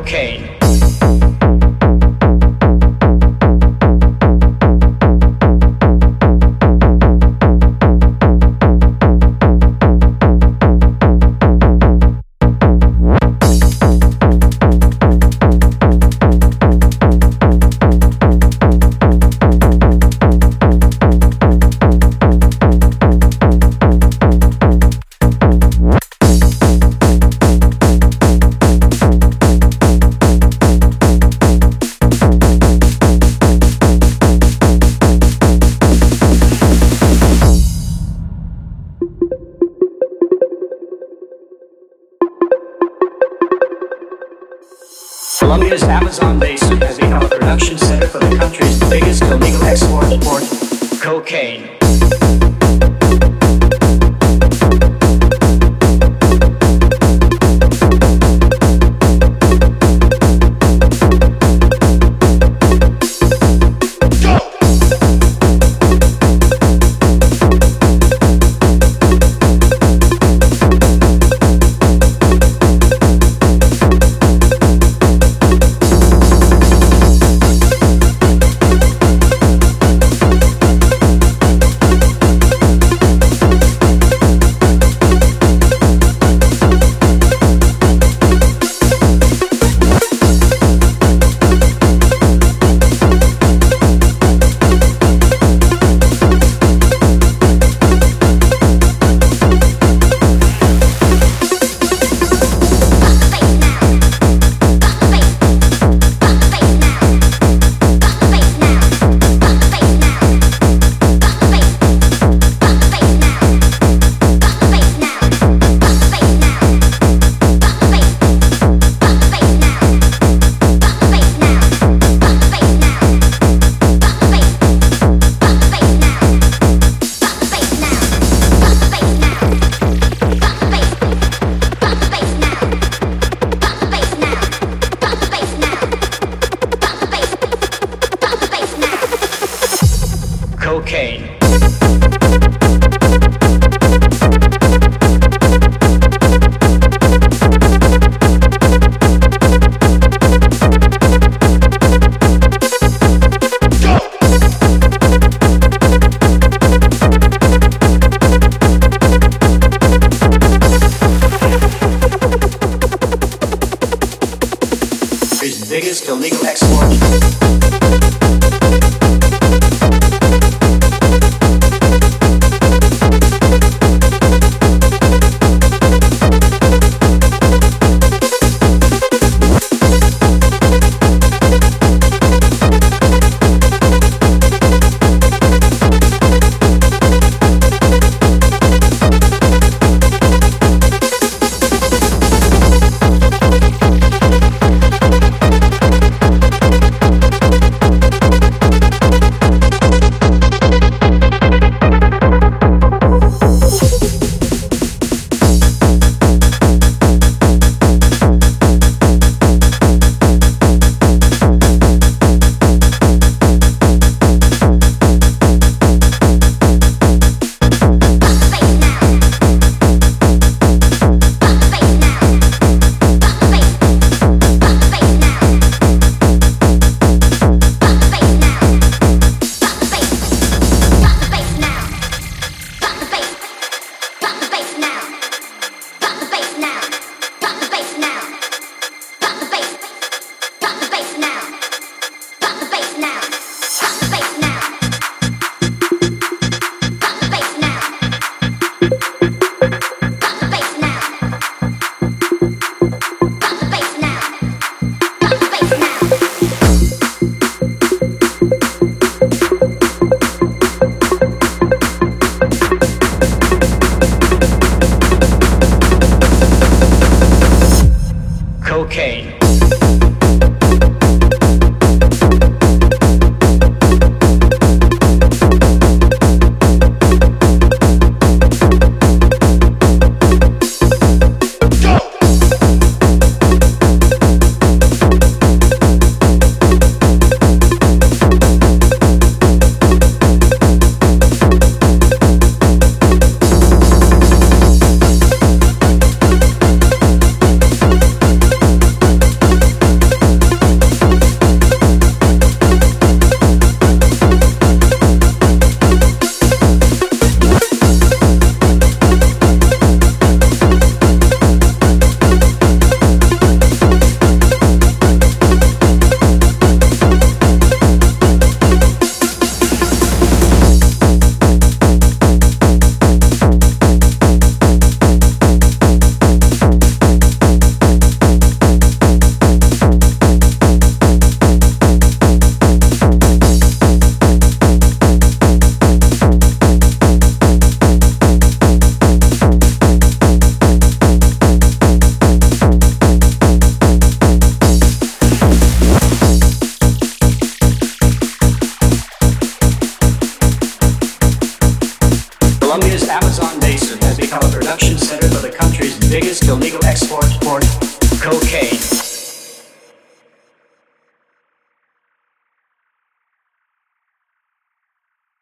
okay. California's Amazon basin become a production center for the country's biggest illegal export cocaine. cocaine. cocaine.